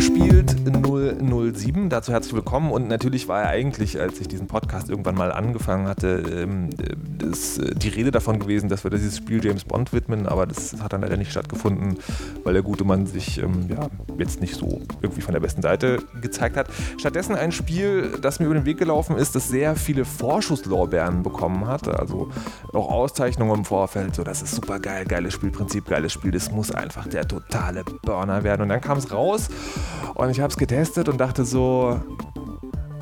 gespielt 007. Dazu herzlich willkommen. Und natürlich war er eigentlich, als ich diesen Podcast irgendwann mal angefangen hatte, ähm, das, äh, die Rede davon gewesen, dass wir dieses Spiel James Bond widmen. Aber das hat dann leider nicht stattgefunden, weil der gute Mann sich ähm, ja, jetzt nicht so irgendwie von der besten Seite gezeigt hat. Stattdessen ein Spiel, das mir über den Weg gelaufen ist, das sehr viele Vorschusslorbeeren bekommen hat. Also auch Auszeichnungen im Vorfeld. So, das ist super geil, geiles Spielprinzip, geiles Spiel. Das muss einfach der totale Burner werden. Und dann kam es raus und ich habe es getestet und dachte so,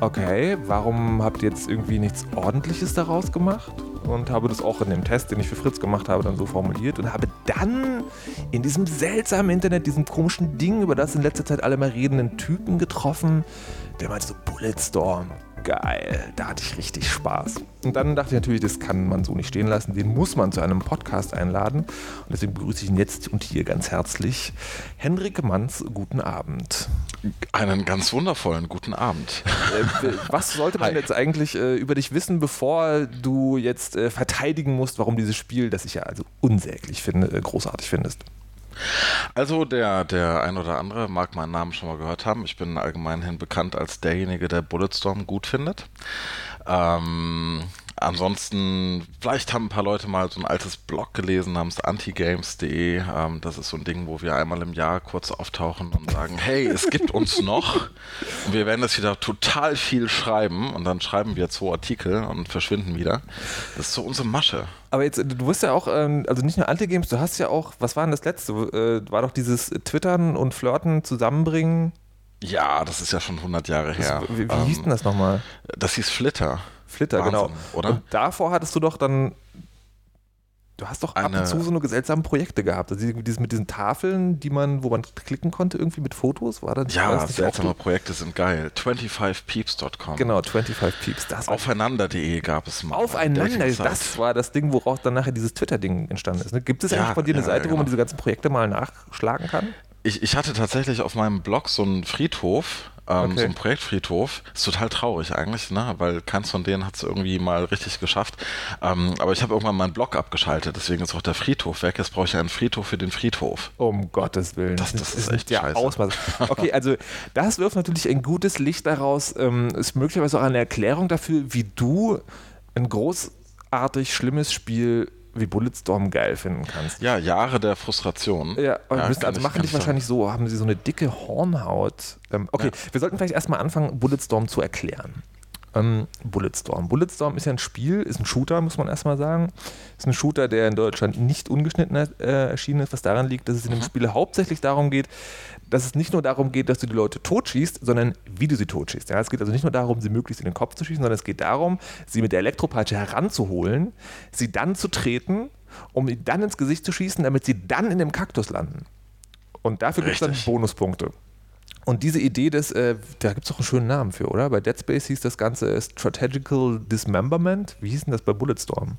okay, warum habt ihr jetzt irgendwie nichts Ordentliches daraus gemacht? Und habe das auch in dem Test, den ich für Fritz gemacht habe, dann so formuliert und habe dann in diesem seltsamen Internet, diesem komischen Ding, über das in letzter Zeit alle mal redenden Typen getroffen, der meinte so Bulletstorm, geil, da hatte ich richtig Spaß. Und dann dachte ich natürlich, das kann man so nicht stehen lassen, den muss man zu einem Podcast einladen. Und deswegen begrüße ich ihn jetzt und hier ganz herzlich. Henrik Manns, guten Abend. Einen ganz wundervollen guten Abend. Äh, was sollte man Hi. jetzt eigentlich äh, über dich wissen, bevor du jetzt äh, verteidigen musst, warum dieses Spiel, das ich ja also unsäglich finde, großartig findest? Also der, der ein oder andere mag meinen Namen schon mal gehört haben. Ich bin allgemeinhin bekannt als derjenige, der Bulletstorm gut findet. Ähm, Ansonsten, vielleicht haben ein paar Leute mal so ein altes Blog gelesen namens antigames.de. Ähm, das ist so ein Ding, wo wir einmal im Jahr kurz auftauchen und sagen, hey, es gibt uns noch. Und wir werden das wieder total viel schreiben und dann schreiben wir zwei Artikel und verschwinden wieder. Das ist so unsere Masche. Aber jetzt, du wirst ja auch, ähm, also nicht nur Antigames, du hast ja auch, was war denn das letzte? Äh, war doch dieses Twittern und Flirten zusammenbringen? Ja, das ist ja schon 100 Jahre her. Das, wie, wie hieß denn das nochmal? Das hieß Flitter. Flitter, genau. Wahnsinn, genau. Oder? Und davor hattest du doch dann. Du hast doch ab und zu so eine seltsame Projekte gehabt. Also dieses mit diesen Tafeln, die man, wo man klicken konnte, irgendwie mit Fotos, war das Ja, das seltsame Projekte sind geil. 25peeps.com. Genau, 25peeps. Das Aufeinander.de gab es mal. Aufeinander, das war das Ding, woraus dann nachher dieses Twitter-Ding entstanden ist. Ne? Gibt es ja, eigentlich von dir eine ja, Seite, ja, genau. wo man diese ganzen Projekte mal nachschlagen kann? Ich, ich hatte tatsächlich auf meinem Blog so einen Friedhof, ähm, okay. so ein Projektfriedhof. Ist total traurig eigentlich, ne? weil keins von denen hat es irgendwie mal richtig geschafft. Ähm, aber ich habe irgendwann meinen Blog abgeschaltet, deswegen ist auch der Friedhof weg. Jetzt brauche ich einen Friedhof für den Friedhof. Um Gottes Willen. Das, das, das ist, ist echt der scheiße. Ausmaß. Okay, also das wirft natürlich ein gutes Licht daraus. Ähm, ist möglicherweise auch eine Erklärung dafür, wie du ein großartig schlimmes Spiel wie Bulletstorm geil finden kannst. Ja, Jahre der Frustration. Ja, ja müssen, also machen dich wahrscheinlich so, haben sie so eine dicke Hornhaut. Ähm, okay, ja. wir sollten vielleicht erstmal anfangen, Bulletstorm zu erklären. Ähm, Bulletstorm. Bulletstorm ist ja ein Spiel, ist ein Shooter, muss man erstmal sagen. Ist ein Shooter, der in Deutschland nicht ungeschnitten äh, erschienen ist, was daran liegt, dass es in dem mhm. Spiel hauptsächlich darum geht, dass es nicht nur darum geht, dass du die Leute totschießt, sondern wie du sie totschießt. Ja, es geht also nicht nur darum, sie möglichst in den Kopf zu schießen, sondern es geht darum, sie mit der Elektropeitsche heranzuholen, sie dann zu treten, um sie dann ins Gesicht zu schießen, damit sie dann in dem Kaktus landen. Und dafür gibt es dann Bonuspunkte. Und diese Idee des, äh, da gibt es doch einen schönen Namen für, oder? Bei Dead Space hieß das Ganze Strategical Dismemberment. Wie hieß denn das bei Bulletstorm?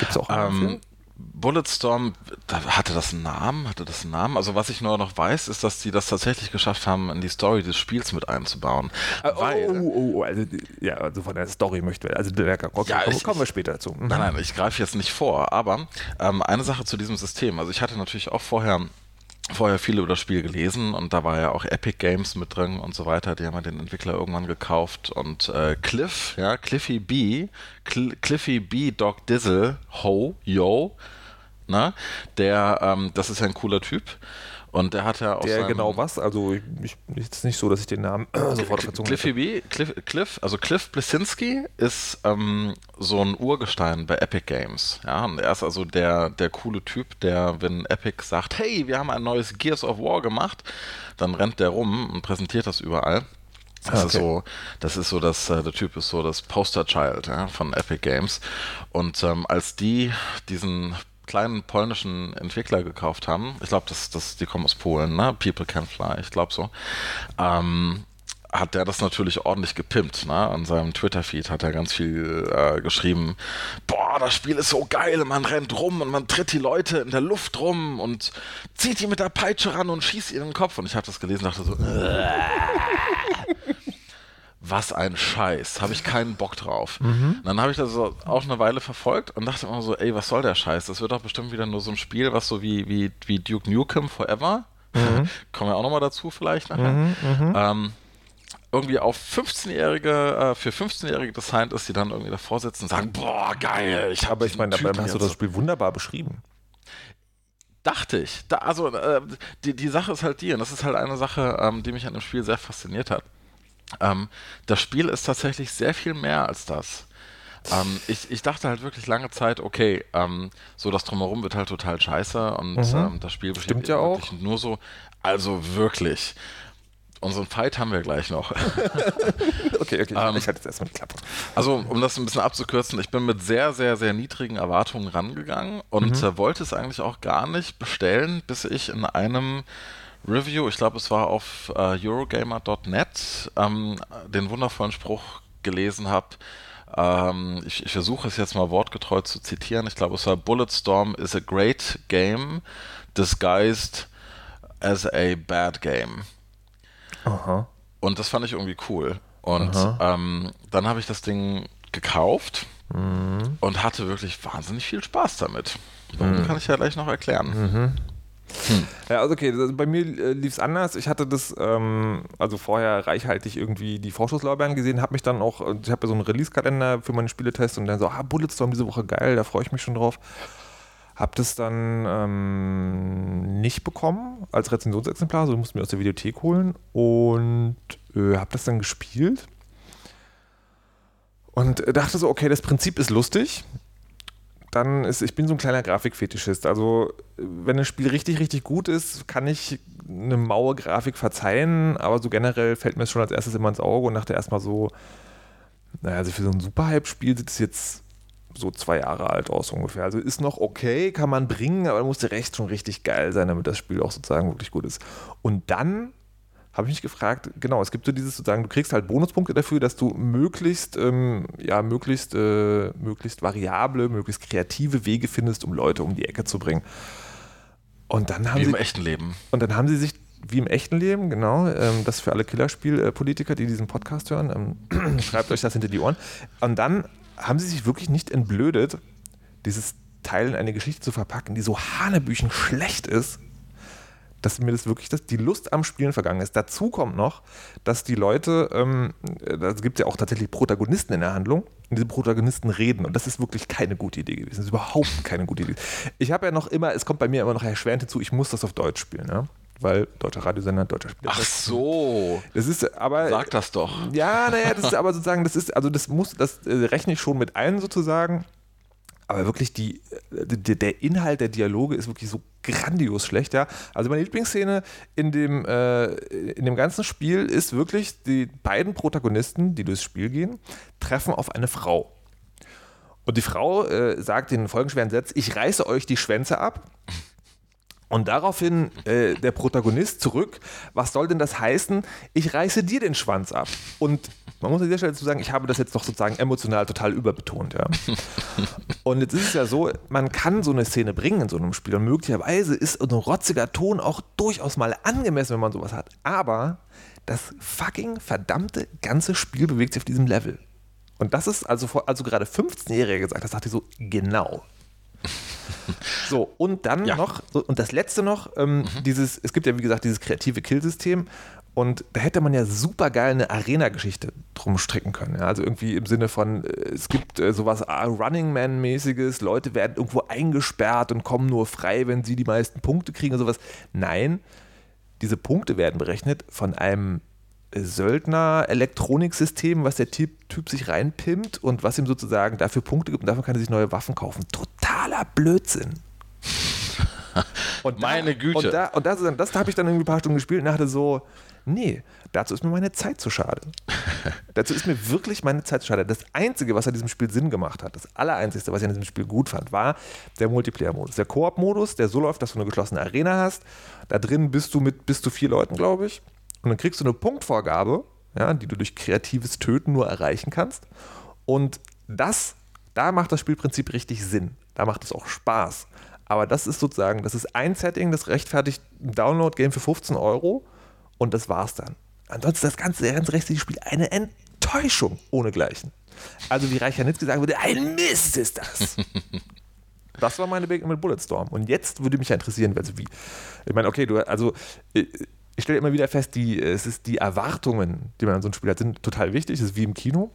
Gibt es auch einen ähm, Bulletstorm, hatte das einen Namen? Hatte das einen Namen? Also was ich nur noch weiß, ist, dass die das tatsächlich geschafft haben, in die Story des Spiels mit einzubauen. Ah, oh, weil, oh, oh, oh, also, ja, also von der Story möchten wir, also okay, ja, kommen, kommen wir später dazu. Mhm. Nein, nein, ich greife jetzt nicht vor, aber ähm, eine Sache zu diesem System. Also ich hatte natürlich auch vorher vorher viel über das Spiel gelesen und da war ja auch Epic Games mit drin und so weiter. Die haben ja den Entwickler irgendwann gekauft und äh, Cliff, ja, Cliffy B, Cl Cliffy B Dog Dizzle, Ho, Yo, ne? Der, ähm, das ist ja ein cooler Typ. Und der hat ja auch. Der genau was? Also, ich, ist nicht so, dass ich den Namen sofort verzogen Cliffy B, Cliff, Cliff, also Cliff Blesinski ist ähm, so ein Urgestein bei Epic Games. Ja, und er ist also der, der coole Typ, der, wenn Epic sagt, hey, wir haben ein neues Gears of War gemacht, dann rennt der rum und präsentiert das überall. Das okay. ist so, das ist so, dass äh, der Typ ist so das Poster-Child ja, von Epic Games. Und ähm, als die diesen kleinen polnischen Entwickler gekauft haben. Ich glaube, das, das, die kommen aus Polen, ne? People Can Fly, ich glaube so. Ähm, hat der das natürlich ordentlich gepimpt. Ne? An seinem Twitter-Feed hat er ganz viel äh, geschrieben, boah, das Spiel ist so geil, man rennt rum und man tritt die Leute in der Luft rum und zieht die mit der Peitsche ran und schießt ihr in den Kopf. Und ich habe das gelesen und dachte so, was ein Scheiß, habe ich keinen Bock drauf. Mhm. Dann habe ich das auch eine Weile verfolgt und dachte immer so, ey, was soll der Scheiß? Das wird doch bestimmt wieder nur so ein Spiel, was so wie, wie, wie Duke Nukem Forever mhm. kommen wir auch nochmal dazu vielleicht nachher. Mhm, mhm. ähm, irgendwie auf 15-jährige, äh, für 15-jährige designt ist, die dann irgendwie davor sitzen und sagen, boah, geil, ich habe ich meine, dabei hast du das Spiel wunderbar beschrieben. Dachte ich. Da, also äh, die, die Sache ist halt die, und das ist halt eine Sache, ähm, die mich an dem Spiel sehr fasziniert hat. Ähm, das Spiel ist tatsächlich sehr viel mehr als das. Ähm, ich, ich dachte halt wirklich lange Zeit, okay, ähm, so das Drumherum wird halt total scheiße und mhm. ähm, das Spiel besteht ja auch. nur so. Also wirklich. Unseren Fight haben wir gleich noch. okay, okay, ähm, ich hatte jetzt erstmal die Klappe. Also, um das ein bisschen abzukürzen, ich bin mit sehr, sehr, sehr niedrigen Erwartungen rangegangen und mhm. äh, wollte es eigentlich auch gar nicht bestellen, bis ich in einem Review, ich glaube, es war auf äh, Eurogamer.net, ähm, den wundervollen Spruch gelesen habe. Ähm, ich, ich versuche es jetzt mal wortgetreu zu zitieren. Ich glaube, es war Bulletstorm is a great game disguised as a bad game. Aha. Und das fand ich irgendwie cool. Und ähm, dann habe ich das Ding gekauft mhm. und hatte wirklich wahnsinnig viel Spaß damit. Warum mhm. kann ich ja gleich noch erklären. Mhm. Hm. Ja, also okay, also bei mir äh, lief es anders. Ich hatte das, ähm, also vorher reichhaltig irgendwie die Vorschusslorbeeren gesehen, habe mich dann auch, ich habe ja so einen Release-Kalender für meine Spieletests und dann so, ah, Bulletstorm diese Woche geil, da freue ich mich schon drauf. Hab das dann ähm, nicht bekommen als Rezensionsexemplar, also musste mir aus der Videothek holen und äh, hab das dann gespielt und dachte so, okay, das Prinzip ist lustig. Dann ist, ich bin so ein kleiner Grafikfetischist. Also, wenn ein Spiel richtig, richtig gut ist, kann ich eine maue Grafik verzeihen, aber so generell fällt mir es schon als erstes immer ins Auge und dachte erstmal so, naja, also für so ein Superhype-Spiel sieht es jetzt so zwei Jahre alt aus ungefähr. Also ist noch okay, kann man bringen, aber muss der Recht schon richtig geil sein, damit das Spiel auch sozusagen wirklich gut ist. Und dann habe ich mich gefragt, genau, es gibt so dieses sozusagen, du kriegst halt Bonuspunkte dafür, dass du möglichst, ähm, ja, möglichst, äh, möglichst variable, möglichst kreative Wege findest, um Leute um die Ecke zu bringen. Und dann haben wie sie, im echten Leben. Und dann haben sie sich wie im echten Leben, genau, ähm, das für alle Killerspielpolitiker, die diesen Podcast hören, ähm, schreibt euch das hinter die Ohren. Und dann haben sie sich wirklich nicht entblödet, dieses Teil in eine Geschichte zu verpacken, die so hanebüchen schlecht ist, dass mir das wirklich das, die Lust am Spielen vergangen ist. Dazu kommt noch, dass die Leute, ähm, da gibt es ja auch tatsächlich Protagonisten in der Handlung, und diese Protagonisten reden und das ist wirklich keine gute Idee gewesen. Das ist überhaupt keine gute Idee. Ich habe ja noch immer, es kommt bei mir immer noch erschwerend hinzu, ich muss das auf Deutsch spielen. Ja? weil deutscher Radiosender, deutscher Spieler. Ach so. Das ist aber. Sag das doch. Ja, naja, das ist aber sozusagen, das ist, also das muss, das äh, rechne ich schon mit ein sozusagen. Aber wirklich die, äh, die, der Inhalt der Dialoge ist wirklich so grandios schlecht, ja. Also meine Lieblingsszene in dem, äh, in dem ganzen Spiel ist wirklich, die beiden Protagonisten, die durchs Spiel gehen, treffen auf eine Frau. Und die Frau äh, sagt den folgenschweren Satz: Ich reiße euch die Schwänze ab. Und daraufhin äh, der Protagonist zurück, was soll denn das heißen? Ich reiße dir den Schwanz ab. Und man muss an dieser Stelle zu sagen, ich habe das jetzt doch sozusagen emotional total überbetont. Ja. Und jetzt ist es ja so, man kann so eine Szene bringen in so einem Spiel und möglicherweise ist ein rotziger Ton auch durchaus mal angemessen, wenn man sowas hat. Aber das fucking verdammte ganze Spiel bewegt sich auf diesem Level. Und das ist also, also gerade 15-Jähriger gesagt, das dachte ich so, genau. So, und dann ja. noch, und das letzte noch, ähm, mhm. dieses, es gibt ja wie gesagt dieses kreative Killsystem und da hätte man ja super geil eine Arena-Geschichte drum stricken können. Ja? Also irgendwie im Sinne von, äh, es gibt äh, sowas ah, Running Man-mäßiges, Leute werden irgendwo eingesperrt und kommen nur frei, wenn sie die meisten Punkte kriegen und sowas. Nein, diese Punkte werden berechnet von einem Söldner-Elektroniksystem, was der typ, typ sich reinpimmt und was ihm sozusagen dafür Punkte gibt und davon kann er sich neue Waffen kaufen. Totaler Blödsinn. und Meine da, Güte. Und, da, und das, das habe ich dann irgendwie ein paar Stunden gespielt und dachte so, nee, dazu ist mir meine Zeit zu schade. dazu ist mir wirklich meine Zeit zu schade. Das Einzige, was an diesem Spiel Sinn gemacht hat, das Allereinzige, was ich an diesem Spiel gut fand, war der Multiplayer-Modus. Der Koop-Modus, der so läuft, dass du eine geschlossene Arena hast. Da drin bist du mit bis zu vier Leuten, glaube ich. Und dann kriegst du eine Punktvorgabe, ja, die du durch kreatives Töten nur erreichen kannst. Und das, da macht das Spielprinzip richtig Sinn. Da macht es auch Spaß. Aber das ist sozusagen, das ist ein Setting, das rechtfertigt ein Download-Game für 15 Euro und das war's dann. Ansonsten das ganze, restliche Spiel eine Enttäuschung ohnegleichen. Also wie Reicher Nitz gesagt würde, ein Mist ist das. Das war meine Begegnung mit Bulletstorm. Und jetzt würde mich ja interessieren, also wie. Ich meine, okay, du, also ich stelle immer wieder fest, die, es ist die Erwartungen, die man an so ein Spiel hat, sind total wichtig. Es ist wie im Kino.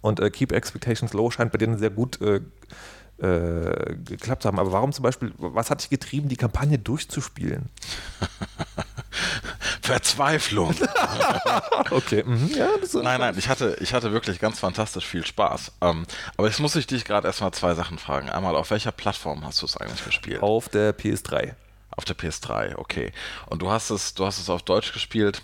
Und äh, Keep Expectations Low scheint bei denen sehr gut äh, äh, geklappt zu haben. Aber warum zum Beispiel, was hat dich getrieben, die Kampagne durchzuspielen? Verzweiflung. okay. Mhm. Ja, nein, nein, ich hatte, ich hatte wirklich ganz fantastisch viel Spaß. Ähm, aber jetzt muss ich dich gerade erstmal zwei Sachen fragen. Einmal, auf welcher Plattform hast du es eigentlich gespielt? Auf der PS3. Auf der PS3, okay. Und du hast es, du hast es auf Deutsch gespielt.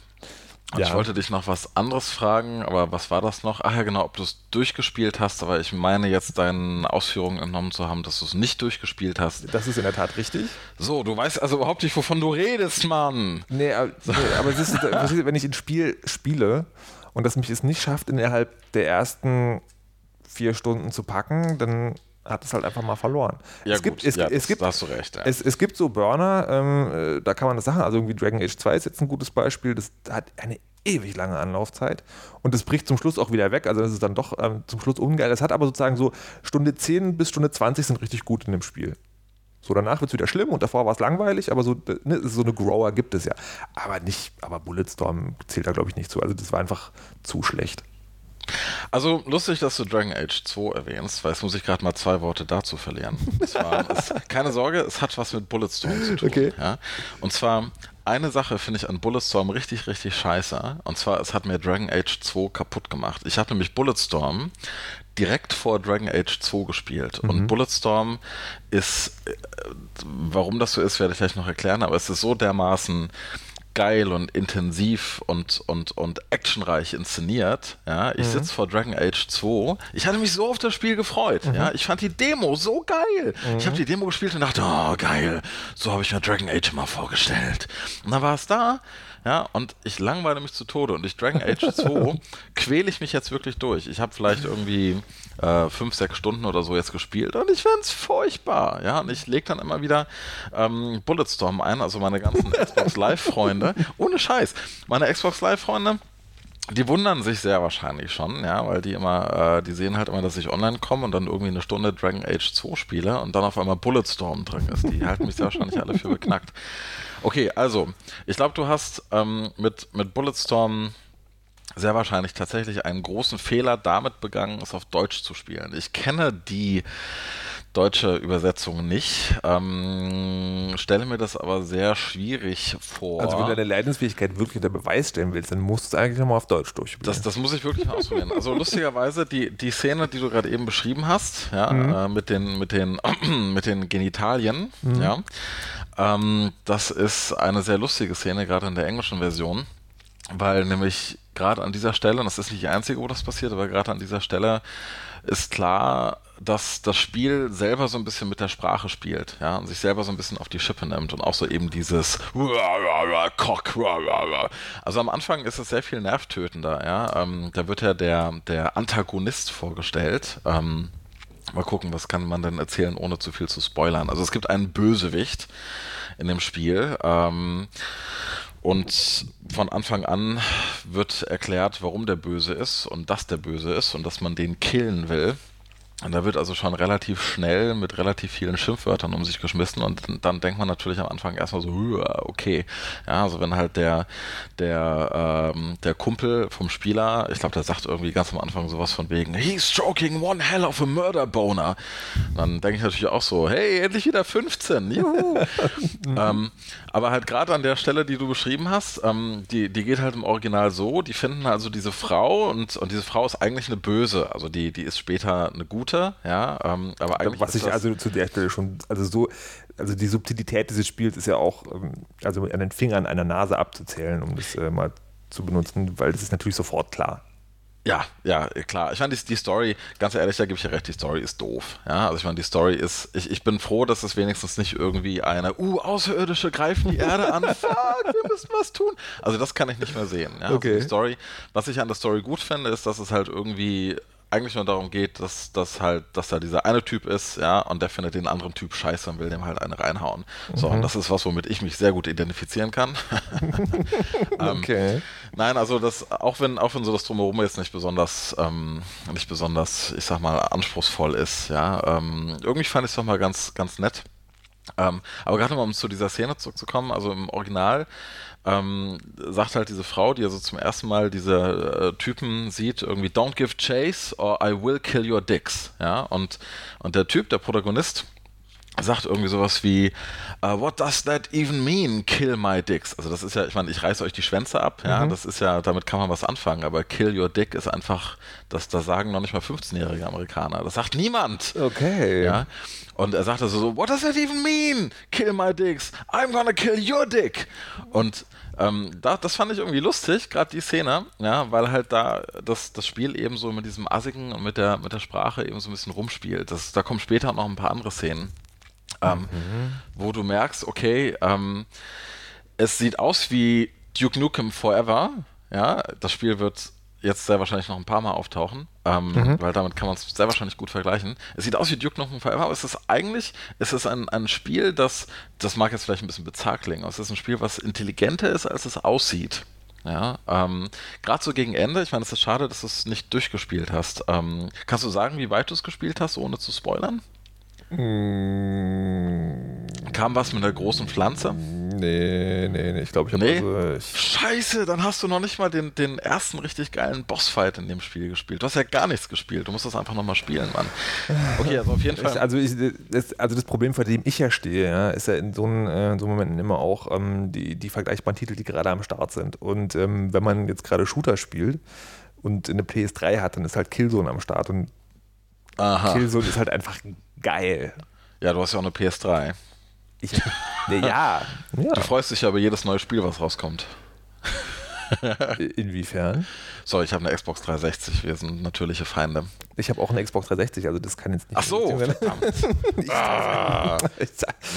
Ja. Ich wollte dich noch was anderes fragen, aber was war das noch? Ach ja, genau, ob du es durchgespielt hast, aber ich meine jetzt deinen Ausführungen entnommen zu haben, dass du es nicht durchgespielt hast. Das ist in der Tat richtig. So, du weißt also überhaupt nicht, wovon du redest, Mann. Nee, aber, nee, aber es ist, wenn ich ein Spiel spiele und das mich es nicht schafft, innerhalb der ersten vier Stunden zu packen, dann hat es halt einfach mal verloren. Ja, es gut, gibt, es, ja, es gibt, da hast du recht. Ja. Es, es gibt so Burner, ähm, äh, da kann man das sagen, also irgendwie Dragon Age 2 ist jetzt ein gutes Beispiel, das hat eine ewig lange Anlaufzeit und das bricht zum Schluss auch wieder weg, also das ist dann doch ähm, zum Schluss ungeil. Das hat aber sozusagen so Stunde 10 bis Stunde 20 sind richtig gut in dem Spiel. So, danach wird es wieder schlimm und davor war es langweilig, aber so, ne, so eine Grower gibt es ja. Aber nicht, aber Bulletstorm zählt da, glaube ich, nicht zu. Also das war einfach zu schlecht. Also lustig, dass du Dragon Age 2 erwähnst, weil jetzt muss ich gerade mal zwei Worte dazu verlieren. Zwar, es, keine Sorge, es hat was mit Bulletstorm zu tun. Okay. Ja? Und zwar eine Sache finde ich an Bulletstorm richtig, richtig scheiße. Und zwar, es hat mir Dragon Age 2 kaputt gemacht. Ich habe nämlich Bulletstorm direkt vor Dragon Age 2 gespielt. Mhm. Und Bulletstorm ist, äh, warum das so ist, werde ich gleich noch erklären, aber es ist so dermaßen geil und intensiv und, und, und actionreich inszeniert. Ja, ich mhm. sitze vor Dragon Age 2. Ich hatte mich so auf das Spiel gefreut. Mhm. Ja, ich fand die Demo so geil. Mhm. Ich habe die Demo gespielt und dachte, oh geil, so habe ich mir Dragon Age immer vorgestellt. Und dann war es da ja, und ich langweile mich zu Tode. Und durch Dragon Age 2 quäle ich mich jetzt wirklich durch. Ich habe vielleicht irgendwie äh, fünf, sechs Stunden oder so jetzt gespielt und ich finde es furchtbar. Ja, und ich lege dann immer wieder ähm, Bulletstorm ein, also meine ganzen Xbox Live-Freunde. Ohne Scheiß. Meine Xbox Live-Freunde. Die wundern sich sehr wahrscheinlich schon, ja, weil die immer, äh, die sehen halt immer, dass ich online komme und dann irgendwie eine Stunde Dragon Age 2 spiele und dann auf einmal Bulletstorm drin ist. Die halten mich sehr wahrscheinlich alle für beknackt. Okay, also, ich glaube, du hast ähm, mit, mit Bulletstorm sehr wahrscheinlich tatsächlich einen großen Fehler damit begangen, es auf Deutsch zu spielen. Ich kenne die deutsche Übersetzung nicht, ähm, stelle mir das aber sehr schwierig vor. Also wenn du deine Leidensfähigkeit wirklich unter Beweis stellen willst, dann musst du es eigentlich nochmal auf Deutsch durchspielen. Das, das muss ich wirklich mal ausprobieren. Also lustigerweise, die, die Szene, die du gerade eben beschrieben hast, ja, mhm. äh, mit, den, mit, den, mit den Genitalien, mhm. ja, ähm, das ist eine sehr lustige Szene, gerade in der englischen Version, weil nämlich gerade an dieser Stelle, und das ist nicht die einzige, wo das passiert, aber gerade an dieser Stelle ist klar, dass das Spiel selber so ein bisschen mit der Sprache spielt, ja, und sich selber so ein bisschen auf die Schippe nimmt und auch so eben dieses Cock. Also am Anfang ist es sehr viel nervtötender, ja. Ähm, da wird ja der, der Antagonist vorgestellt. Ähm, Mal gucken, was kann man denn erzählen, ohne zu viel zu spoilern. Also es gibt einen Bösewicht in dem Spiel. Ähm, und von Anfang an wird erklärt, warum der böse ist und dass der böse ist und dass man den killen will. Und da wird also schon relativ schnell mit relativ vielen Schimpfwörtern um sich geschmissen und dann denkt man natürlich am Anfang erstmal so, okay. Ja, also wenn halt der, der, ähm, der Kumpel vom Spieler, ich glaube, der sagt irgendwie ganz am Anfang sowas von wegen, he's stroking one hell of a murder boner. Dann denke ich natürlich auch so, hey, endlich wieder 15, juhu. ähm, aber halt gerade an der Stelle, die du beschrieben hast, ähm, die, die geht halt im Original so, die finden also diese Frau und, und diese Frau ist eigentlich eine Böse, also die, die ist später eine gute Minute, ja, ähm, aber eigentlich. Was ich also zu der Stelle schon, also so, also die Subtilität dieses Spiels ist ja auch, ähm, also an den Fingern einer Nase abzuzählen, um das äh, mal zu benutzen, weil das ist natürlich sofort klar. Ja, ja, klar. Ich meine, die, die, Story, ganz ehrlich, da gebe ich ja recht, die Story ist doof. Ja, also ich meine, die Story ist, ich, ich bin froh, dass es wenigstens nicht irgendwie eine, uh, Außerirdische greifen die Erde an, fuck, wir müssen was tun. Also das kann ich nicht mehr sehen. Ja? Okay. Also die Story, was ich an der Story gut finde, ist, dass es halt irgendwie eigentlich nur darum geht, dass, dass halt, dass da dieser eine Typ ist, ja, und der findet den anderen Typ scheiße und will dem halt eine reinhauen. So, mhm. und das ist was, womit ich mich sehr gut identifizieren kann. ähm, okay. Nein, also das, auch wenn, auch wenn so das Drumherum jetzt nicht besonders, ähm, nicht besonders, ich sag mal, anspruchsvoll ist, ja, ähm, irgendwie fand ich es doch mal ganz, ganz nett. Ähm, aber gerade mal, um zu dieser Szene zurückzukommen, also im Original ähm, sagt halt diese Frau, die also zum ersten Mal diese äh, Typen sieht, irgendwie Don't give chase or I will kill your dicks. Ja, und, und der Typ, der Protagonist, sagt irgendwie sowas wie uh, What does that even mean? Kill my dicks. Also das ist ja, ich meine, ich reiße euch die Schwänze ab, ja, mhm. das ist ja, damit kann man was anfangen, aber kill your dick ist einfach, das, das sagen noch nicht mal 15-jährige Amerikaner. Das sagt niemand. Okay. Ja. Und er sagt also so, What does that even mean? Kill my dicks. I'm gonna kill your dick. Und ähm, da, das fand ich irgendwie lustig, gerade die Szene, ja, weil halt da das, das Spiel eben so mit diesem Assigen und mit der, mit der Sprache eben so ein bisschen rumspielt. Das, da kommen später noch ein paar andere Szenen ähm, mhm. wo du merkst, okay, ähm, es sieht aus wie Duke Nukem Forever. Ja, das Spiel wird jetzt sehr wahrscheinlich noch ein paar Mal auftauchen, ähm, mhm. weil damit kann man es sehr wahrscheinlich gut vergleichen. Es sieht aus wie Duke Nukem Forever, aber es ist eigentlich, es ist ein, ein Spiel, das, das mag jetzt vielleicht ein bisschen bizarr klingen, aber es ist ein Spiel, was intelligenter ist, als es aussieht. Ja, ähm, gerade so gegen Ende, ich meine, es ist schade, dass du es nicht durchgespielt hast. Ähm, kannst du sagen, wie weit du es gespielt hast, ohne zu spoilern? Hm. Kam was mit einer großen Pflanze? Nee, nee, nee. Ich glaube, ich habe nee? also, ich Scheiße, dann hast du noch nicht mal den, den ersten richtig geilen Bossfight in dem Spiel gespielt. Du hast ja gar nichts gespielt. Du musst das einfach nochmal spielen, Mann. Okay, also auf jeden Fall. Ich, also, ich, das, also das Problem, vor dem ich ja stehe, ja, ist ja in so, einen, äh, in so Momenten immer auch ähm, die, die vergleichbaren Titel, die gerade am Start sind. Und ähm, wenn man jetzt gerade Shooter spielt und eine PS3 hat, dann ist halt Killzone am Start. Und Aha. Killzone ist halt einfach geil. Ja, du hast ja auch eine PS3. Ich, ne, ja, ja. Du freust dich ja über jedes neue Spiel, was rauskommt. Inwiefern? So, ich habe eine Xbox 360, wir sind natürliche Feinde. Ich habe auch eine Xbox 360, also das kann jetzt nicht. Ach so, verdammt. ah.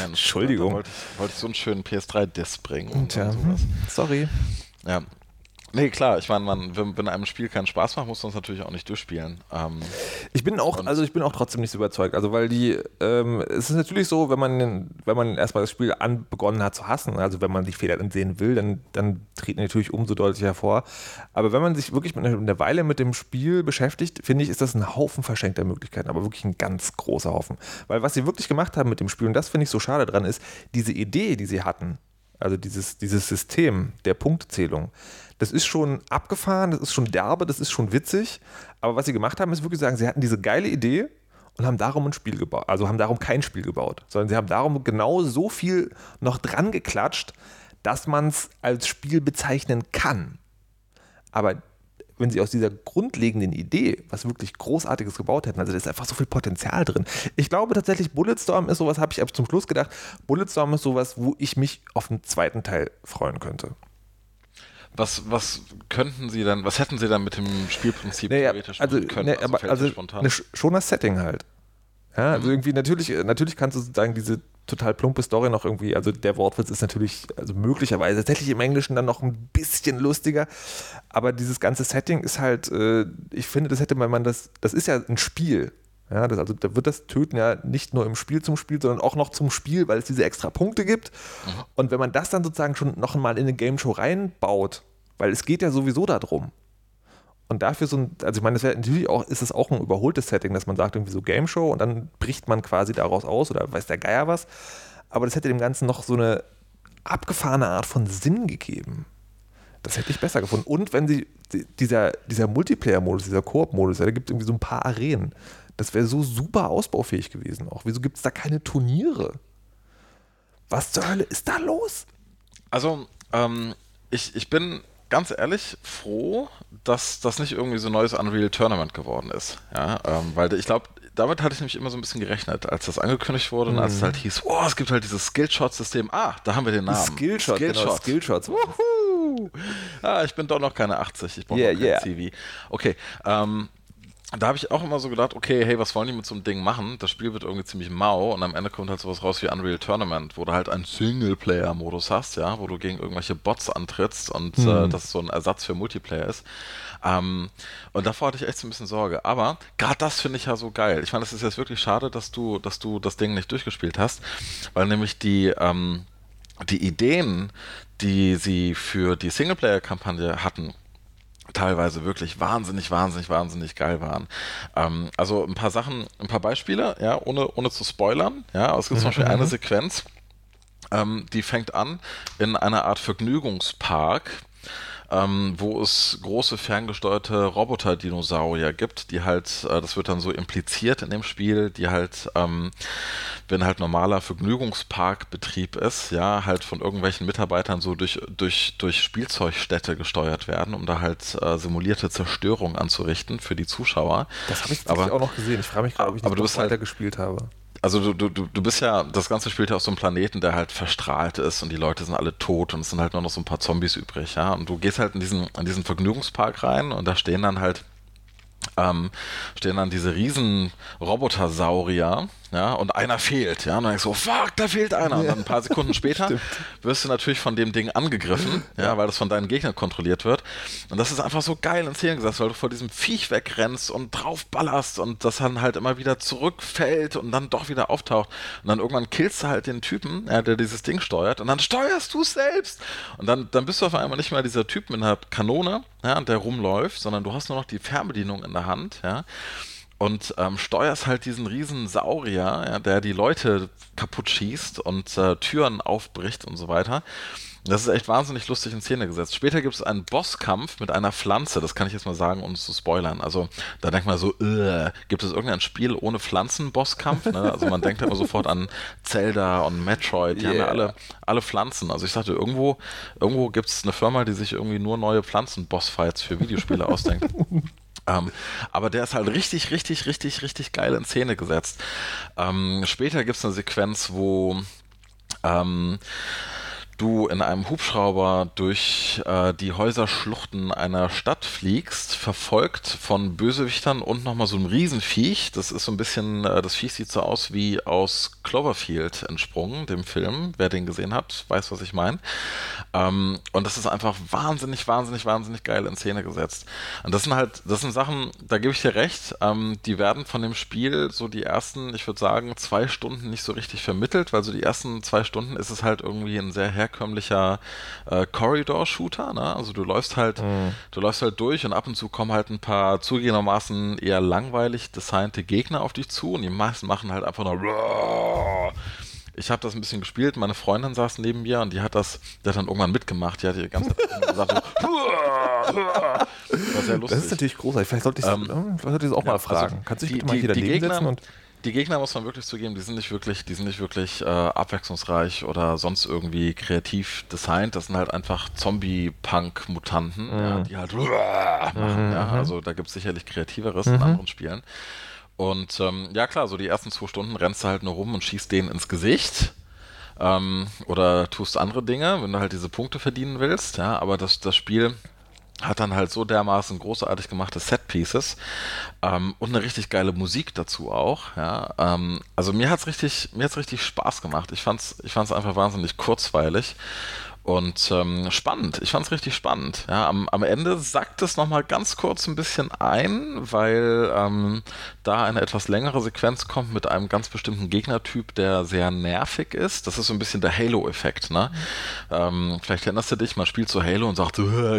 Entschuldigung. Da wollte ich, wollte ich so einen schönen PS3-Disc bringen. Und, Tja, und sorry. Ja, Nee, klar, ich meine, man, wenn, einem Spiel keinen Spaß macht, muss man es natürlich auch nicht durchspielen. Ähm, ich bin auch, also ich bin auch trotzdem nicht so überzeugt. Also weil die, ähm, es ist natürlich so, wenn man, wenn man erstmal das Spiel an begonnen hat zu hassen, also wenn man die Fehler sehen will, dann, dann treten natürlich umso deutlicher hervor. Aber wenn man sich wirklich mit einer Weile mit dem Spiel beschäftigt, finde ich, ist das ein Haufen verschenkter Möglichkeiten, aber wirklich ein ganz großer Haufen. Weil was sie wirklich gemacht haben mit dem Spiel, und das finde ich so schade dran, ist, diese Idee, die sie hatten, also dieses, dieses System der Punktzählung, das ist schon abgefahren, das ist schon derbe, das ist schon witzig. Aber was sie gemacht haben, ist wirklich sagen, sie hatten diese geile Idee und haben darum ein Spiel gebaut. Also haben darum kein Spiel gebaut, sondern sie haben darum genau so viel noch dran geklatscht, dass man es als Spiel bezeichnen kann. Aber wenn sie aus dieser grundlegenden Idee was wirklich Großartiges gebaut hätten, also da ist einfach so viel Potenzial drin. Ich glaube tatsächlich, Bulletstorm ist sowas, habe ich zum Schluss gedacht, Bulletstorm ist sowas, wo ich mich auf den zweiten Teil freuen könnte. Was, was könnten Sie dann, was hätten Sie dann mit dem Spielprinzip naja, theoretisch also, können? Nee, also, also eine, schon das Setting halt. Ja, also mhm. irgendwie natürlich, natürlich kannst du sozusagen diese total plumpe Story noch irgendwie, also der Wortwitz ist natürlich, also möglicherweise tatsächlich im Englischen dann noch ein bisschen lustiger, aber dieses ganze Setting ist halt, äh, ich finde, das hätte man, das, das ist ja ein Spiel. Ja, das, also da wird das Töten ja nicht nur im Spiel zum Spiel, sondern auch noch zum Spiel, weil es diese extra Punkte gibt. Mhm. Und wenn man das dann sozusagen schon noch mal in eine Game Show reinbaut, weil es geht ja sowieso darum. Und dafür so ein, also ich meine, das wäre natürlich auch, ist es auch ein überholtes Setting, dass man sagt, irgendwie so Game Show und dann bricht man quasi daraus aus oder weiß der Geier was. Aber das hätte dem Ganzen noch so eine abgefahrene Art von Sinn gegeben. Das hätte ich besser gefunden. Und wenn sie, dieser, dieser Multiplayer-Modus, dieser Koop-Modus, ja, da gibt es irgendwie so ein paar Arenen. Das wäre so super ausbaufähig gewesen auch. Wieso gibt es da keine Turniere? Was zur Hölle ist da los? Also, ähm, ich, ich bin ganz ehrlich froh, dass das nicht irgendwie so ein neues Unreal Tournament geworden ist. Ja, ähm, weil ich glaube, damit hatte ich nämlich immer so ein bisschen gerechnet, als das angekündigt wurde und als es mhm. halt hieß, oh, es gibt halt dieses Skillshot-System. Ah, da haben wir den Namen. Skillshot, Skillshot. Genau, Skillshots. Wuhu. Ah, ich bin doch noch keine 80, ich brauche yeah, noch kein yeah. CV. Okay, ähm, da habe ich auch immer so gedacht, okay, hey, was wollen die mit so einem Ding machen? Das Spiel wird irgendwie ziemlich mau und am Ende kommt halt sowas raus wie Unreal Tournament, wo du halt einen Singleplayer-Modus hast, ja, wo du gegen irgendwelche Bots antrittst und mhm. äh, das so ein Ersatz für Multiplayer ist. Ähm, und davor hatte ich echt so ein bisschen Sorge. Aber gerade das finde ich ja so geil. Ich meine, es ist jetzt wirklich schade, dass du, dass du das Ding nicht durchgespielt hast, weil nämlich die, ähm, die Ideen, die sie für die Singleplayer-Kampagne hatten, teilweise wirklich wahnsinnig, wahnsinnig, wahnsinnig geil waren. Ähm, also ein paar Sachen, ein paar Beispiele, ja, ohne, ohne zu spoilern. Ja, es gibt zum Beispiel eine Sequenz, ähm, die fängt an in einer Art Vergnügungspark ähm, wo es große ferngesteuerte Roboter-Dinosaurier gibt, die halt, äh, das wird dann so impliziert in dem Spiel, die halt, ähm, wenn halt normaler Vergnügungsparkbetrieb ist, ja, halt von irgendwelchen Mitarbeitern so durch, durch, durch Spielzeugstätte gesteuert werden, um da halt äh, simulierte Zerstörung anzurichten für die Zuschauer. Das habe ich aber, auch noch gesehen. Ich frage mich gerade, ob ich aber das weiter halt, gespielt habe also du, du, du bist ja, das Ganze spielt ja auf so einem Planeten, der halt verstrahlt ist und die Leute sind alle tot und es sind halt nur noch so ein paar Zombies übrig, ja. Und du gehst halt in diesen, in diesen Vergnügungspark rein und da stehen dann halt ähm, stehen dann diese riesen Robotersaurier, ja, und einer fehlt, ja, und dann denkst du, oh, fuck, da fehlt einer. Und dann ein paar Sekunden später wirst du natürlich von dem Ding angegriffen, ja, weil das von deinen Gegnern kontrolliert wird. Und das ist einfach so geil in Szene gesetzt, weil du vor diesem Viech wegrennst und drauf ballerst und das dann halt immer wieder zurückfällt und dann doch wieder auftaucht. Und dann irgendwann killst du halt den Typen, ja, der dieses Ding steuert, und dann steuerst du es selbst. Und dann, dann bist du auf einmal nicht mehr dieser Typ mit einer Kanone, ja, der rumläuft, sondern du hast nur noch die Fernbedienung in der Hand, ja und ähm, steuerst halt diesen riesen Saurier, ja, der die Leute kaputt schießt und äh, Türen aufbricht und so weiter. Das ist echt wahnsinnig lustig in Szene gesetzt. Später gibt es einen Bosskampf mit einer Pflanze, das kann ich jetzt mal sagen, ohne zu spoilern. Also da denkt man so, äh, gibt es irgendein Spiel ohne Pflanzen-Bosskampf? Ne? Also man denkt immer sofort an Zelda und Metroid, die yeah. haben ja alle, alle Pflanzen. Also ich sagte, irgendwo, irgendwo gibt es eine Firma, die sich irgendwie nur neue Pflanzen-Bossfights für Videospiele ausdenkt. Ähm, aber der ist halt richtig, richtig, richtig, richtig geil in Szene gesetzt. Ähm, später gibt es eine Sequenz, wo ähm, du in einem Hubschrauber durch äh, die Häuserschluchten einer Stadt fliegst, verfolgt von Bösewichtern und nochmal so einem Riesenviech. Das ist so ein bisschen, äh, das Viech sieht so aus wie aus Cloverfield entsprungen, dem Film. Wer den gesehen hat, weiß, was ich meine. Ähm, und das ist einfach wahnsinnig, wahnsinnig, wahnsinnig geil in Szene gesetzt. Und das sind halt, das sind Sachen, da gebe ich dir recht, ähm, die werden von dem Spiel so die ersten, ich würde sagen, zwei Stunden nicht so richtig vermittelt, weil so die ersten zwei Stunden ist es halt irgendwie ein sehr herkömmlicher äh, Corridor-Shooter. Ne? Also du läufst halt, mhm. du läufst halt durch und ab und zu kommen halt ein paar zugegebenermaßen eher langweilig designte Gegner auf dich zu und die meisten machen halt einfach nur ich habe das ein bisschen gespielt, meine Freundin saß neben mir und die hat das, die hat dann irgendwann mitgemacht, die hat die ganze Zeit gesagt, so, war sehr lustig. Das ist natürlich großartig, vielleicht sollte ich ähm, es auch ja, mal fragen. Also Kannst du dich bitte mal hier daneben Gegner, setzen und die Gegner muss man wirklich zugeben, die sind nicht wirklich, die sind nicht wirklich äh, abwechslungsreich oder sonst irgendwie kreativ designt. Das sind halt einfach Zombie-Punk-Mutanten, mhm. ja, die halt mhm. machen. Ja. Mhm. Also da gibt es sicherlich kreativeres mhm. in anderen Spielen. Und ähm, ja klar, so die ersten zwei Stunden rennst du halt nur rum und schießt denen ins Gesicht. Ähm, oder tust andere Dinge, wenn du halt diese Punkte verdienen willst, ja, aber das, das Spiel hat dann halt so dermaßen großartig gemachte Set-Pieces ähm, und eine richtig geile Musik dazu auch. Ja? Ähm, also mir hat's richtig, mir hat's richtig Spaß gemacht. Ich fand's, ich fand's einfach wahnsinnig kurzweilig und ähm, spannend, ich fand es richtig spannend. Ja, am, am Ende sackt es nochmal ganz kurz ein bisschen ein, weil ähm, da eine etwas längere Sequenz kommt mit einem ganz bestimmten Gegnertyp, der sehr nervig ist. Das ist so ein bisschen der Halo-Effekt. Ne? Mhm. Ähm, vielleicht erinnerst du dich, man spielt so Halo und sagt,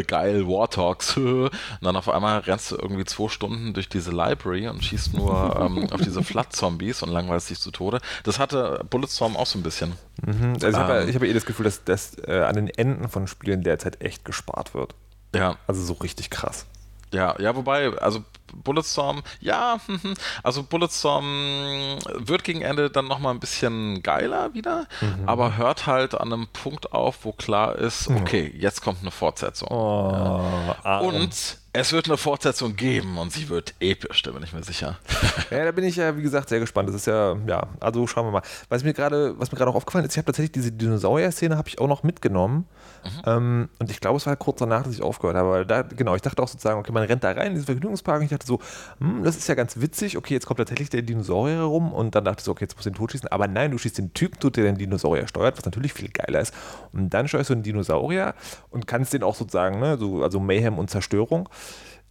geil, Warthogs. und dann auf einmal rennst du irgendwie zwei Stunden durch diese Library und schießt nur ähm, auf diese Flat-Zombies und langweilst dich zu Tode. Das hatte Bulletstorm auch so ein bisschen. Mhm. Also ich habe ähm, hab eh das Gefühl, dass das äh, den Enden von Spielen derzeit echt gespart wird. Ja. Also so richtig krass. Ja, ja, wobei, also Bulletstorm, ja, also Bulletstorm wird gegen Ende dann nochmal ein bisschen geiler wieder, mhm. aber hört halt an einem Punkt auf, wo klar ist, okay, jetzt kommt eine Fortsetzung. Oh, ja. Und es wird eine Fortsetzung geben und sie wird episch, da bin ich mir sicher. ja, da bin ich ja, wie gesagt, sehr gespannt. Das ist ja, ja, also schauen wir mal. Was mir gerade, was mir gerade auch aufgefallen ist, ich habe tatsächlich diese Dinosaurier-Szene habe ich auch noch mitgenommen. Mhm. Ähm, und ich glaube, es war kurz danach, dass ich aufgehört habe. Weil da, genau, ich dachte auch sozusagen, okay, man rennt da rein in diesen Vergnügungspark und ich dachte so, hm, das ist ja ganz witzig. Okay, jetzt kommt tatsächlich der Dinosaurier rum und dann dachte ich so, okay, jetzt muss ich den totschießen. Aber nein, du schießt den Typen tot, der den Dinosaurier steuert, was natürlich viel geiler ist. Und dann steuerst du einen Dinosaurier und kannst den auch sozusagen, ne, so, also Mayhem und Zerstörung.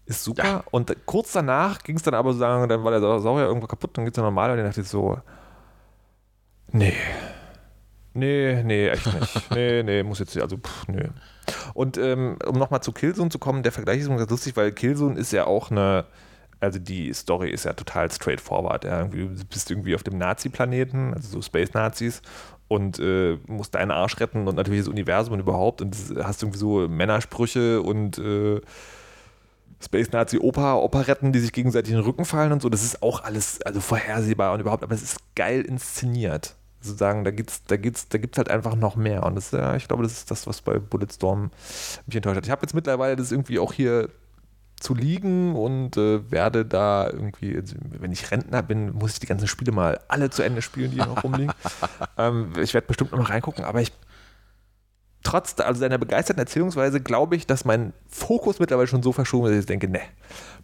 Ist super. Ja. Und kurz danach ging es dann aber so sagen, dann war der Saurier irgendwo kaputt, dann geht es dann normal und dann dachte ich so, nee. Nee, nee, echt nicht. nee, nee, muss jetzt, also, pff, nee. Und ähm, um nochmal zu Killzone zu kommen, der Vergleich ist ganz lustig, weil Killzone ist ja auch eine, also die Story ist ja total straightforward. Ja. Du bist irgendwie auf dem Nazi-Planeten, also so Space-Nazis, und äh, musst deinen Arsch retten und natürlich das Universum und überhaupt und hast irgendwie so Männersprüche und äh, Space Nazi Oper, Operetten, die sich gegenseitig in den Rücken fallen und so. Das ist auch alles also vorhersehbar und überhaupt, aber es ist geil inszeniert. Sozusagen, da gibt's, da gibt's, da gibt's halt einfach noch mehr. Und das, ja, ich glaube, das ist das, was bei Bulletstorm mich enttäuscht hat. Ich habe jetzt mittlerweile das irgendwie auch hier zu liegen und äh, werde da irgendwie, also, wenn ich Rentner bin, muss ich die ganzen Spiele mal alle zu Ende spielen, die hier noch rumliegen. ähm, ich werde bestimmt noch mal reingucken, aber ich trotz also seiner begeisterten Erzählungsweise glaube ich, dass mein Fokus mittlerweile schon so verschoben ist, dass ich denke, ne,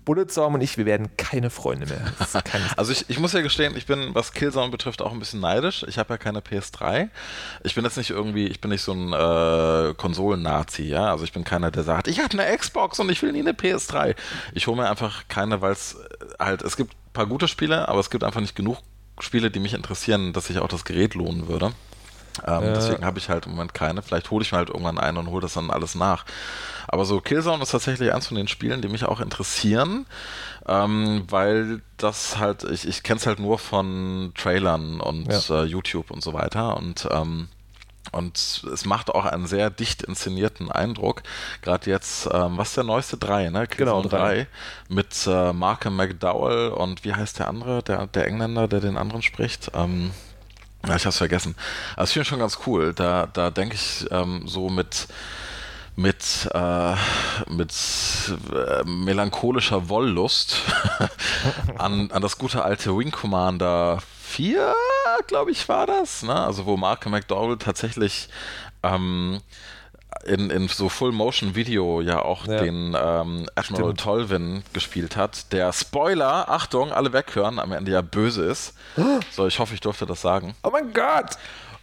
Bulletstorm und ich, wir werden keine Freunde mehr. also ich, ich muss ja gestehen, ich bin, was Killzone betrifft, auch ein bisschen neidisch. Ich habe ja keine PS3. Ich bin jetzt nicht irgendwie, ich bin nicht so ein äh, Konsolen-Nazi, ja. Also ich bin keiner, der sagt, ich habe eine Xbox und ich will nie eine PS3. Ich hole mir einfach keine, weil es äh, halt, es gibt ein paar gute Spiele, aber es gibt einfach nicht genug Spiele, die mich interessieren, dass sich auch das Gerät lohnen würde. Ähm, äh. Deswegen habe ich halt im Moment keine. Vielleicht hole ich mir halt irgendwann einen und hole das dann alles nach. Aber so Killzone ist tatsächlich eins von den Spielen, die mich auch interessieren, ähm, weil das halt, ich, ich kenne es halt nur von Trailern und ja. äh, YouTube und so weiter und ähm, und es macht auch einen sehr dicht inszenierten Eindruck. Gerade jetzt, ähm, was ist der neueste? Drei, ne? Killzone genau, 3. Mit äh, Markham McDowell und wie heißt der andere? Der, der Engländer, der den anderen spricht? Ähm, ja, ich hab's vergessen. Also ich finde schon ganz cool. Da, da denke ich ähm, so mit mit, äh, mit äh, melancholischer Wollust an, an das gute alte Wing Commander 4, glaube ich, war das. Ne? Also wo Mark McDowell tatsächlich ähm, in, in so Full-Motion-Video ja auch ja. den ähm, Admiral. Tolvin gespielt hat, der Spoiler, Achtung, alle weghören, am Ende ja böse ist. So, ich hoffe, ich durfte das sagen. Oh mein Gott!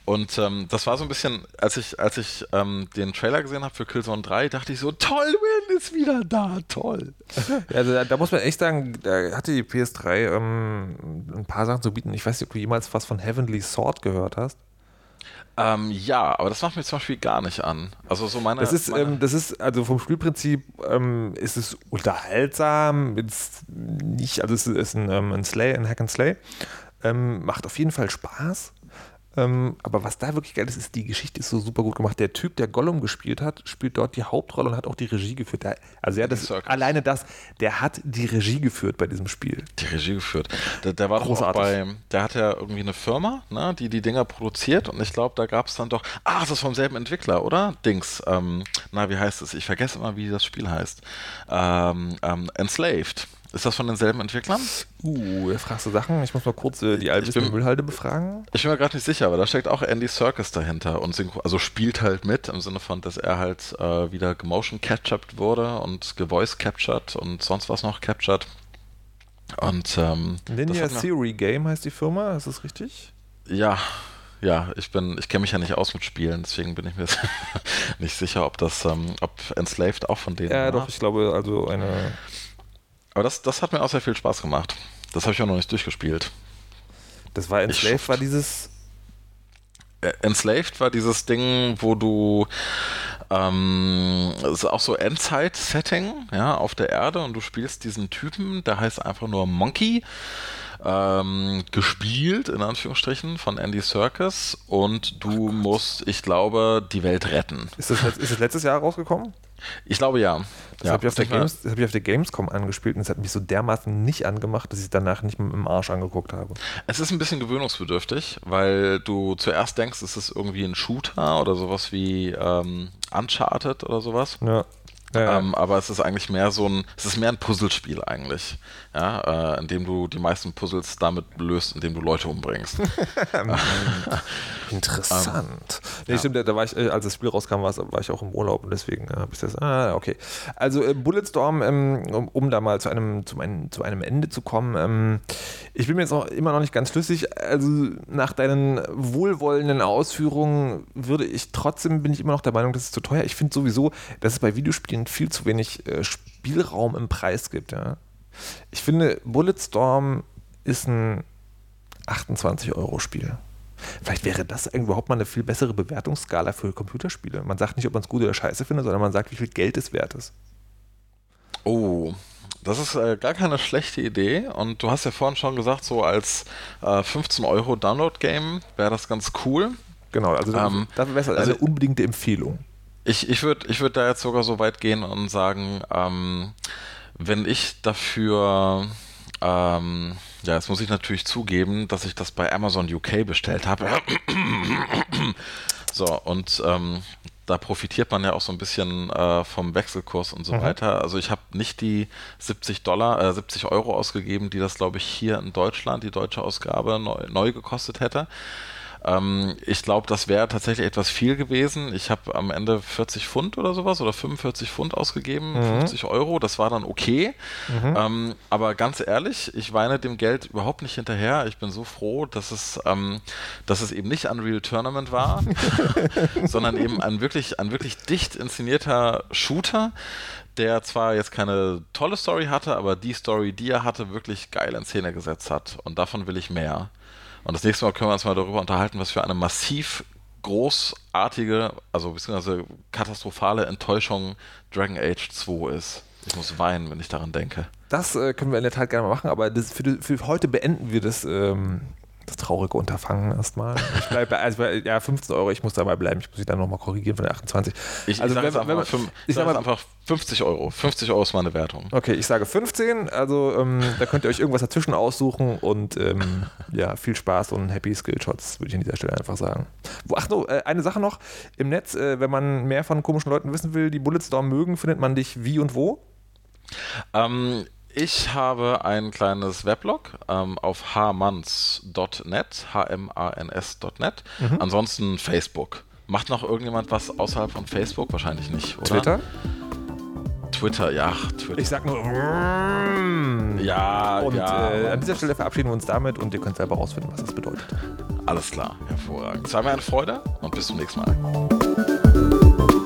Und ähm, das war so ein bisschen, als ich, als ich ähm, den Trailer gesehen habe für Killzone 3, dachte ich so, Tolvin ist wieder da, toll. Ja, also da, da, muss man echt sagen, da hatte die PS3 ähm, ein paar Sachen zu bieten. Ich weiß nicht, ob du jemals was von Heavenly Sword gehört hast. Ähm, ja, aber das macht mir zum Beispiel gar nicht an. Also so meine. Das ist, meine ähm, das ist also vom Spielprinzip ähm, ist es unterhaltsam, ist nicht, also es ist ein, ähm, ein Slay, ein Hack and Slay. Ähm, macht auf jeden Fall Spaß. Ähm, aber was da wirklich geil ist, ist, die Geschichte ist so super gut gemacht. Der Typ, der Gollum gespielt hat, spielt dort die Hauptrolle und hat auch die Regie geführt. Der, also ja, das, alleine das, der hat die Regie geführt bei diesem Spiel. Die Regie geführt. Der, der war Großartig. doch auch bei, der hat ja irgendwie eine Firma, ne, die die Dinger produziert und ich glaube, da gab es dann doch, ah, das ist vom selben Entwickler, oder? Dings, ähm, na, wie heißt es? Ich vergesse immer, wie das Spiel heißt. Ähm, ähm, Enslaved. Ist das von denselben Entwicklern? Uh, fragst du Sachen. Ich muss mal kurz äh, die alte Müllhalde befragen. Ich bin mir gerade nicht sicher, aber da steckt auch Andy Serkis dahinter und also spielt halt mit im Sinne von, dass er halt äh, wieder gemotion captured wurde und gevoice captured und sonst was noch captured. Und ähm, Ninja Theory Game heißt die Firma, ist das richtig? Ja, ja, ich bin, ich kenne mich ja nicht aus mit Spielen, deswegen bin ich mir nicht sicher, ob das, ähm, ob Enslaved auch von denen. Ja, war. doch, ich glaube, also eine aber das, das hat mir auch sehr viel Spaß gemacht. Das habe ich auch noch nicht durchgespielt. Das war Enslaved, war dieses. Äh, Enslaved war dieses Ding, wo du ähm, ist auch so Endzeit-Setting, ja, auf der Erde und du spielst diesen Typen, der heißt einfach nur Monkey, ähm, gespielt, in Anführungsstrichen, von Andy Serkis und du musst, ich glaube, die Welt retten. Ist das, ist das letztes Jahr rausgekommen? Ich glaube ja. Das ja, habe ich, hab ich auf der Gamescom angespielt und es hat mich so dermaßen nicht angemacht, dass ich es danach nicht mit dem Arsch angeguckt habe. Es ist ein bisschen gewöhnungsbedürftig, weil du zuerst denkst, es ist irgendwie ein Shooter oder sowas wie ähm, Uncharted oder sowas. Ja. Ja, ähm, aber es ist eigentlich mehr so ein, es ist mehr ein Puzzlespiel eigentlich, ja, äh, in dem du die meisten Puzzles damit löst, indem du Leute umbringst. Interessant. Ähm, nee, ja. stimmt, da, war ich, äh, als das Spiel rauskam, war, war ich auch im Urlaub und deswegen äh, habe ich das, ah, okay. Also äh, Bulletstorm, ähm, um, um, da mal zu einem, zu, einem, zu einem Ende zu kommen, ähm, ich bin mir jetzt auch immer noch nicht ganz schlüssig, also nach deinen wohlwollenden Ausführungen würde ich trotzdem, bin ich immer noch der Meinung, das ist zu teuer. Ich finde sowieso, dass es bei Videospielen ihnen viel zu wenig äh, Spielraum im Preis gibt. Ja. Ich finde, Bulletstorm ist ein 28-Euro-Spiel. Vielleicht wäre das überhaupt mal eine viel bessere Bewertungsskala für Computerspiele. Man sagt nicht, ob man es gut oder scheiße findet, sondern man sagt, wie viel Geld es wert ist. Oh, das ist äh, gar keine schlechte Idee. Und du hast ja vorhin schon gesagt, so als äh, 15 Euro Download-Game wäre das ganz cool. Genau, also ähm, das wäre eine also, unbedingte Empfehlung. Ich, ich würde ich würd da jetzt sogar so weit gehen und sagen, ähm, wenn ich dafür, ähm, ja, jetzt muss ich natürlich zugeben, dass ich das bei Amazon UK bestellt habe. so, und ähm, da profitiert man ja auch so ein bisschen äh, vom Wechselkurs und so mhm. weiter. Also ich habe nicht die 70 Dollar, äh, 70 Euro ausgegeben, die das, glaube ich, hier in Deutschland, die deutsche Ausgabe, neu, neu gekostet hätte. Ähm, ich glaube, das wäre tatsächlich etwas viel gewesen. Ich habe am Ende 40 Pfund oder sowas oder 45 Pfund ausgegeben, mhm. 50 Euro, das war dann okay. Mhm. Ähm, aber ganz ehrlich, ich weine dem Geld überhaupt nicht hinterher. Ich bin so froh, dass es, ähm, dass es eben nicht Unreal Tournament war, sondern eben ein wirklich, ein wirklich dicht inszenierter Shooter, der zwar jetzt keine tolle Story hatte, aber die Story, die er hatte, wirklich geil in Szene gesetzt hat. Und davon will ich mehr. Und das nächste Mal können wir uns mal darüber unterhalten, was für eine massiv großartige, also beziehungsweise katastrophale Enttäuschung Dragon Age 2 ist. Ich muss weinen, wenn ich daran denke. Das äh, können wir in der Tat gerne mal machen, aber das, für, für, heute beenden wir das ähm, das traurige Unterfangen erstmal. Ich bleibe also, ja, 15 Euro, ich muss dabei bleiben. Ich muss mich dann nochmal korrigieren von der 28. Ich, also, ich sage wenn, wenn, fünf, ich sag einfach 50 Euro. 50 Euro ist meine Wertung. Okay, ich sage 15. Also, ähm, da könnt ihr euch irgendwas dazwischen aussuchen und ähm, ja, viel Spaß und happy Skillshots, würde ich an dieser Stelle einfach sagen. Ach no, äh, eine Sache noch. Im Netz, äh, wenn man mehr von komischen Leuten wissen will, die Bulletstorm mögen, findet man dich wie und wo? Ähm, ich habe ein kleines Weblog ähm, auf hmans.net, h-m-a-n-s.net. Mhm. Ansonsten Facebook. Macht noch irgendjemand was außerhalb von Facebook? Wahrscheinlich nicht, oder? Twitter? Twitter, ja, Twitter. Ich sag nur. Ja, und ja. Äh, an dieser Stelle verabschieden wir uns damit und ihr könnt selber rausfinden, was das bedeutet. Alles klar, hervorragend. Es war mir eine Freude und bis zum nächsten Mal.